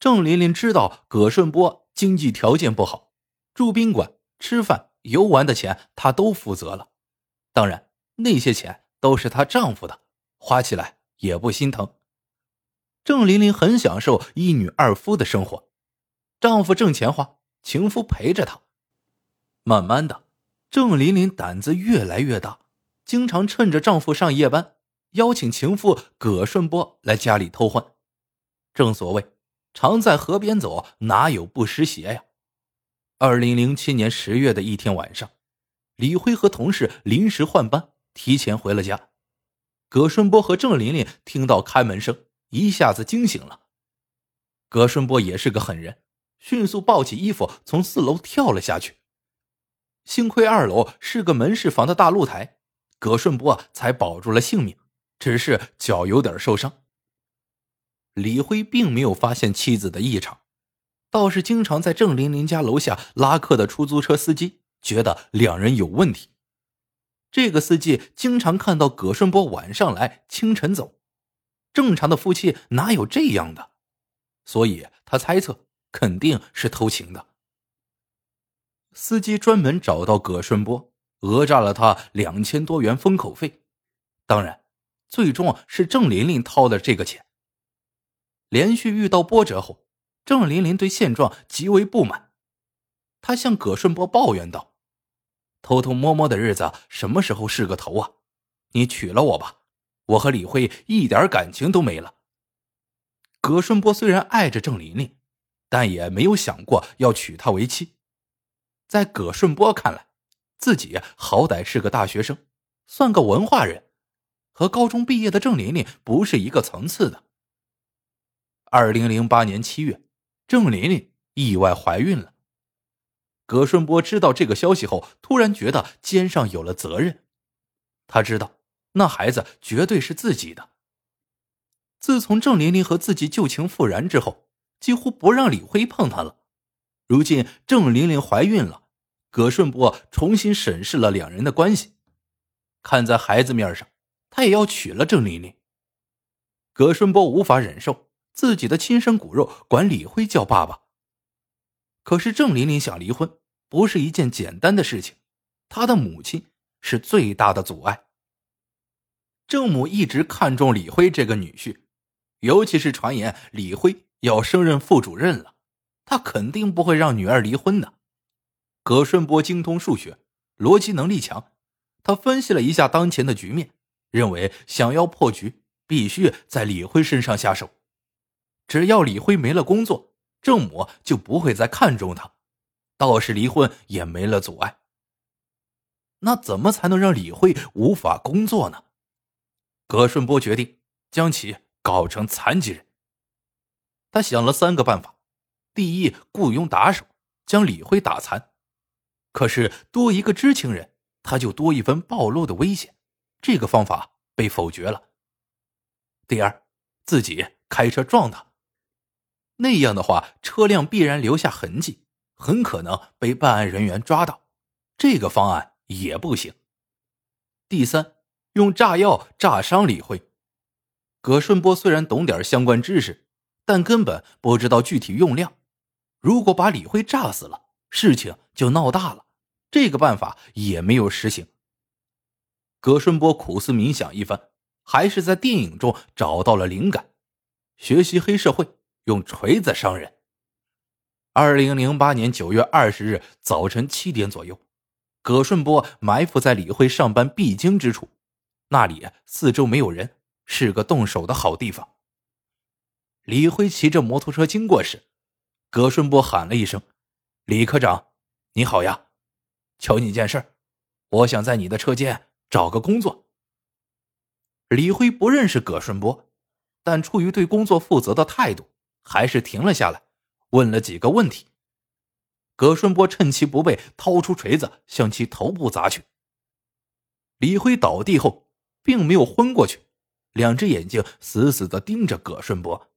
郑琳琳知道葛顺波经济条件不好，住宾馆、吃饭、游玩的钱她都负责了。当然，那些钱都是她丈夫的，花起来也不心疼。郑琳琳很享受一女二夫的生活，丈夫挣钱花，情夫陪着她。慢慢的，郑琳琳胆子越来越大，经常趁着丈夫上夜班，邀请情妇葛顺波来家里偷欢。正所谓，常在河边走，哪有不湿鞋呀？二零零七年十月的一天晚上，李辉和同事临时换班，提前回了家。葛顺波和郑琳琳听到开门声。一下子惊醒了，葛顺波也是个狠人，迅速抱起衣服从四楼跳了下去。幸亏二楼是个门市房的大露台，葛顺波才保住了性命，只是脚有点受伤。李辉并没有发现妻子的异常，倒是经常在郑琳琳家楼下拉客的出租车司机觉得两人有问题。这个司机经常看到葛顺波晚上来，清晨走。正常的夫妻哪有这样的？所以他猜测肯定是偷情的。司机专门找到葛顺波，讹诈了他两千多元封口费。当然，最终是郑琳琳掏的这个钱。连续遇到波折后，郑琳琳对现状极为不满，她向葛顺波抱怨道：“偷偷摸摸的日子什么时候是个头啊？你娶了我吧。”我和李慧一点感情都没了。葛顺波虽然爱着郑琳琳，但也没有想过要娶她为妻。在葛顺波看来，自己好歹是个大学生，算个文化人，和高中毕业的郑琳琳不是一个层次的。二零零八年七月，郑琳琳意外怀孕了。葛顺波知道这个消息后，突然觉得肩上有了责任。他知道。那孩子绝对是自己的。自从郑琳琳和自己旧情复燃之后，几乎不让李辉碰她了。如今郑琳琳怀孕了，葛顺波重新审视了两人的关系，看在孩子面上，他也要娶了郑琳琳。葛顺波无法忍受自己的亲生骨肉管李辉叫爸爸。可是郑琳琳想离婚不是一件简单的事情，她的母亲是最大的阻碍。郑母一直看重李辉这个女婿，尤其是传言李辉要升任副主任了，他肯定不会让女儿离婚的。葛顺波精通数学，逻辑能力强，他分析了一下当前的局面，认为想要破局，必须在李辉身上下手。只要李辉没了工作，郑母就不会再看重他，到时离婚也没了阻碍。那怎么才能让李辉无法工作呢？葛顺波决定将其搞成残疾人。他想了三个办法：第一，雇佣打手将李辉打残；可是多一个知情人，他就多一分暴露的危险，这个方法被否决了。第二，自己开车撞他，那样的话车辆必然留下痕迹，很可能被办案人员抓到，这个方案也不行。第三。用炸药炸伤李辉。葛顺波虽然懂点相关知识，但根本不知道具体用量。如果把李辉炸死了，事情就闹大了。这个办法也没有实行。葛顺波苦思冥想一番，还是在电影中找到了灵感，学习黑社会，用锤子伤人。二零零八年九月二十日早晨七点左右，葛顺波埋伏在李辉上班必经之处。那里四周没有人，是个动手的好地方。李辉骑着摩托车经过时，葛顺波喊了一声：“李科长，你好呀，求你件事我想在你的车间找个工作。”李辉不认识葛顺波，但出于对工作负责的态度，还是停了下来，问了几个问题。葛顺波趁其不备，掏出锤子向其头部砸去。李辉倒地后。并没有昏过去，两只眼睛死死的盯着葛顺波。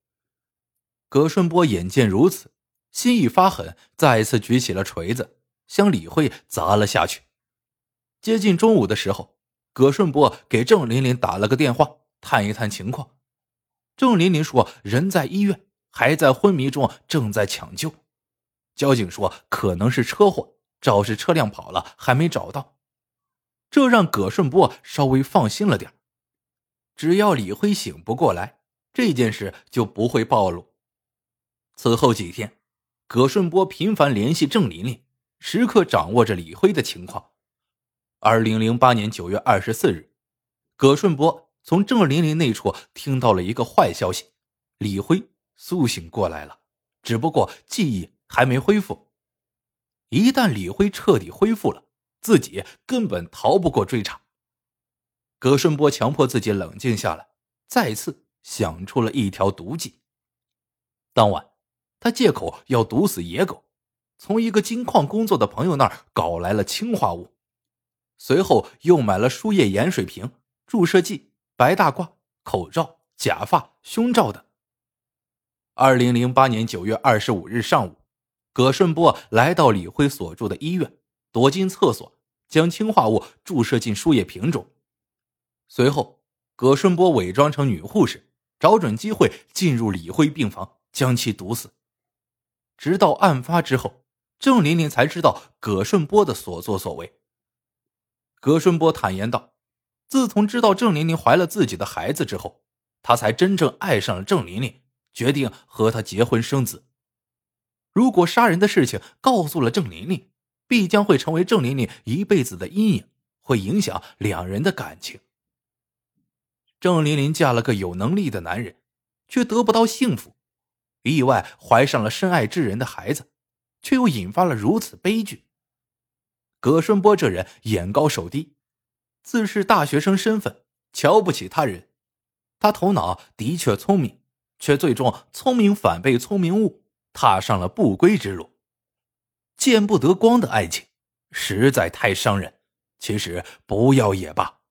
葛顺波眼见如此，心一发狠，再次举起了锤子，向李辉砸了下去。接近中午的时候，葛顺波给郑琳琳打了个电话，探一探情况。郑琳琳说人在医院，还在昏迷中，正在抢救。交警说可能是车祸，肇事车辆跑了，还没找到。这让葛顺波稍微放心了点只要李辉醒不过来，这件事就不会暴露。此后几天，葛顺波频繁联系郑琳琳，时刻掌握着李辉的情况。二零零八年九月二十四日，葛顺波从郑琳琳那处听到了一个坏消息：李辉。苏醒过来了，只不过记忆还没恢复。一旦李辉彻底恢复了，自己根本逃不过追查。葛顺波强迫自己冷静下来，再次想出了一条毒计。当晚，他借口要毒死野狗，从一个金矿工作的朋友那儿搞来了氰化物，随后又买了输液盐水瓶、注射剂、白大褂、口罩、假发、胸罩等。二零零八年九月二十五日上午，葛顺波来到李辉所住的医院，躲进厕所，将氰化物注射进输液瓶中。随后，葛顺波伪装成女护士，找准机会进入李辉病房，将其毒死。直到案发之后，郑琳琳才知道葛顺波的所作所为。葛顺波坦言道：“自从知道郑琳琳怀了自己的孩子之后，他才真正爱上了郑琳琳。”决定和他结婚生子。如果杀人的事情告诉了郑琳琳，必将会成为郑琳琳一辈子的阴影，会影响两人的感情。郑琳琳嫁了个有能力的男人，却得不到幸福，意外怀上了深爱之人的孩子，却又引发了如此悲剧。葛顺波这人眼高手低，自恃大学生身份，瞧不起他人。他头脑的确聪明。却最终聪明反被聪明误，踏上了不归之路。见不得光的爱情，实在太伤人。其实不要也罢。